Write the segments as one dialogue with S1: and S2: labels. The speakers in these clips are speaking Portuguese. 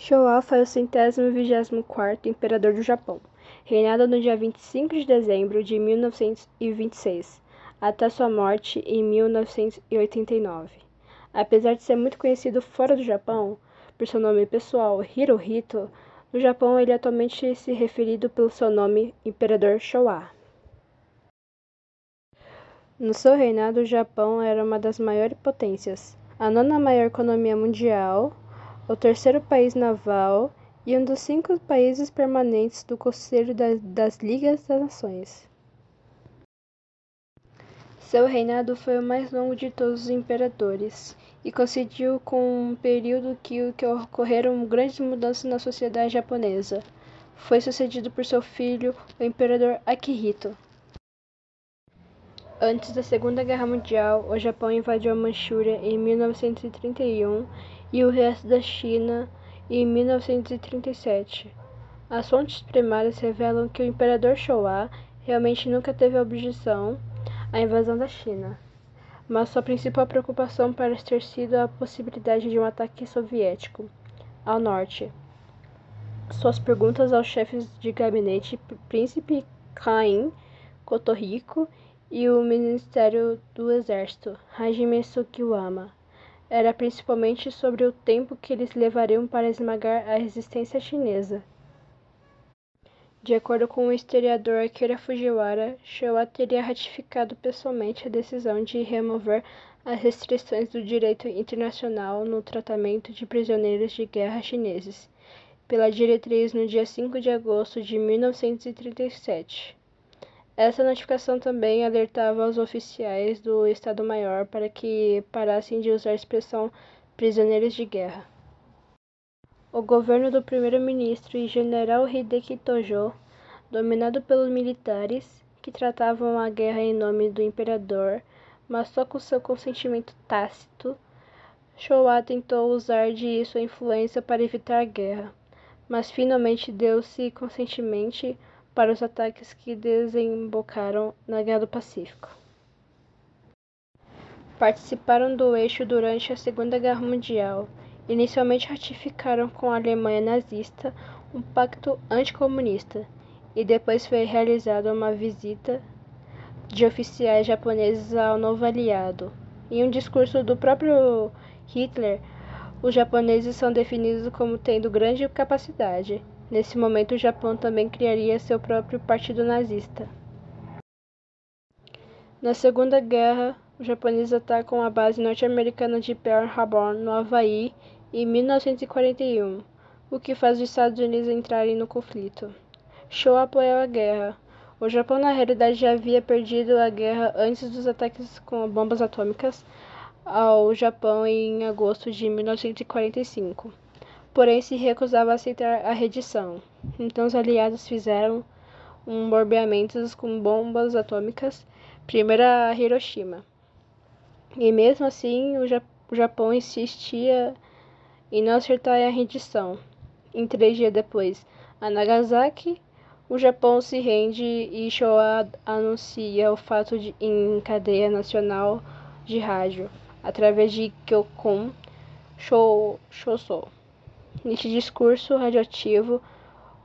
S1: Showa foi o centésimo vigésimo quarto imperador do Japão, reinado no dia 25 de dezembro de 1926, até sua morte em 1989. Apesar de ser muito conhecido fora do Japão por seu nome pessoal Hirohito, no Japão ele é atualmente se referido pelo seu nome Imperador Showa. No seu reinado, o Japão era uma das maiores potências, a nona maior economia mundial, o terceiro país naval e um dos cinco países permanentes do Conselho das Ligas das Nações. Seu reinado foi o mais longo de todos os imperadores e coincidiu com um período que, que ocorreram grandes mudanças na sociedade japonesa. Foi sucedido por seu filho, o imperador Akihito. Antes da Segunda Guerra Mundial, o Japão invadiu a Manchúria em 1931 e o resto da China em 1937. As fontes primárias revelam que o imperador Showa realmente nunca teve objeção à invasão da China, mas sua principal preocupação parece ter sido a possibilidade de um ataque soviético ao norte. Suas perguntas aos chefes de gabinete, Príncipe Kain Kotohiko e o Ministério do Exército, Hajime Sukiwama, era principalmente sobre o tempo que eles levariam para esmagar a resistência chinesa. De acordo com o historiador Akira Fujiwara, Showa teria ratificado pessoalmente a decisão de remover as restrições do direito internacional no tratamento de prisioneiros de guerra chineses, pela diretriz no dia 5 de agosto de 1937. Essa notificação também alertava os oficiais do Estado-Maior para que parassem de usar a expressão prisioneiros de guerra. O governo do primeiro-ministro e general Hideki Tojo, dominado pelos militares, que tratavam a guerra em nome do imperador, mas só com seu consentimento tácito, Showa tentou usar de sua influência para evitar a guerra, mas finalmente deu-se consentimento para os ataques que desembocaram na Guerra do Pacífico. Participaram do eixo durante a Segunda Guerra Mundial. Inicialmente ratificaram com a Alemanha nazista um pacto anticomunista e depois foi realizada uma visita de oficiais japoneses ao novo aliado. Em um discurso do próprio Hitler, os japoneses são definidos como tendo grande capacidade Nesse momento, o Japão também criaria seu próprio partido nazista. Na Segunda Guerra, os japoneses atacam a base norte-americana de Pearl Harbor, no Havaí, em 1941, o que faz os Estados Unidos entrarem no conflito. Show apoiou a guerra. O Japão, na realidade, já havia perdido a guerra antes dos ataques com bombas atômicas ao Japão em agosto de 1945 porém se recusava a aceitar a rendição. Então os aliados fizeram um bombeamento com bombas atômicas, primeiro a Hiroshima. E mesmo assim, o Japão insistia em não acertar a rendição. Em três dias depois, a Nagasaki, o Japão se rende e Showa anuncia o fato de, em cadeia nacional de rádio, através de Kyokon Shosou. Neste discurso radioativo,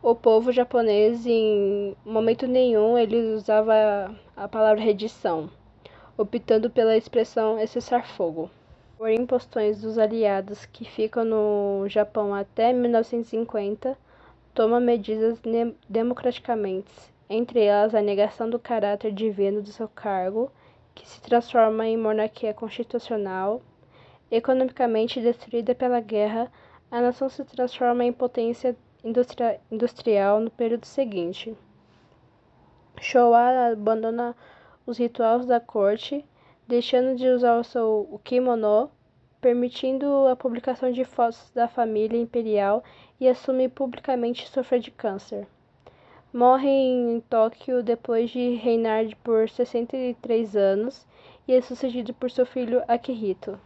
S1: o povo japonês, em momento nenhum, ele usava a palavra redição, optando pela expressão cessar fogo. Por impostões dos aliados que ficam no Japão até 1950, toma medidas democraticamente, entre elas a negação do caráter divino do seu cargo, que se transforma em monarquia constitucional, economicamente destruída pela guerra a nação se transforma em potência industria industrial no período seguinte. Showa abandona os rituais da corte, deixando de usar o seu kimono, permitindo a publicação de fotos da família imperial e assume publicamente sofrer de câncer. Morre em Tóquio depois de reinar por 63 anos e é sucedido por seu filho Akihito.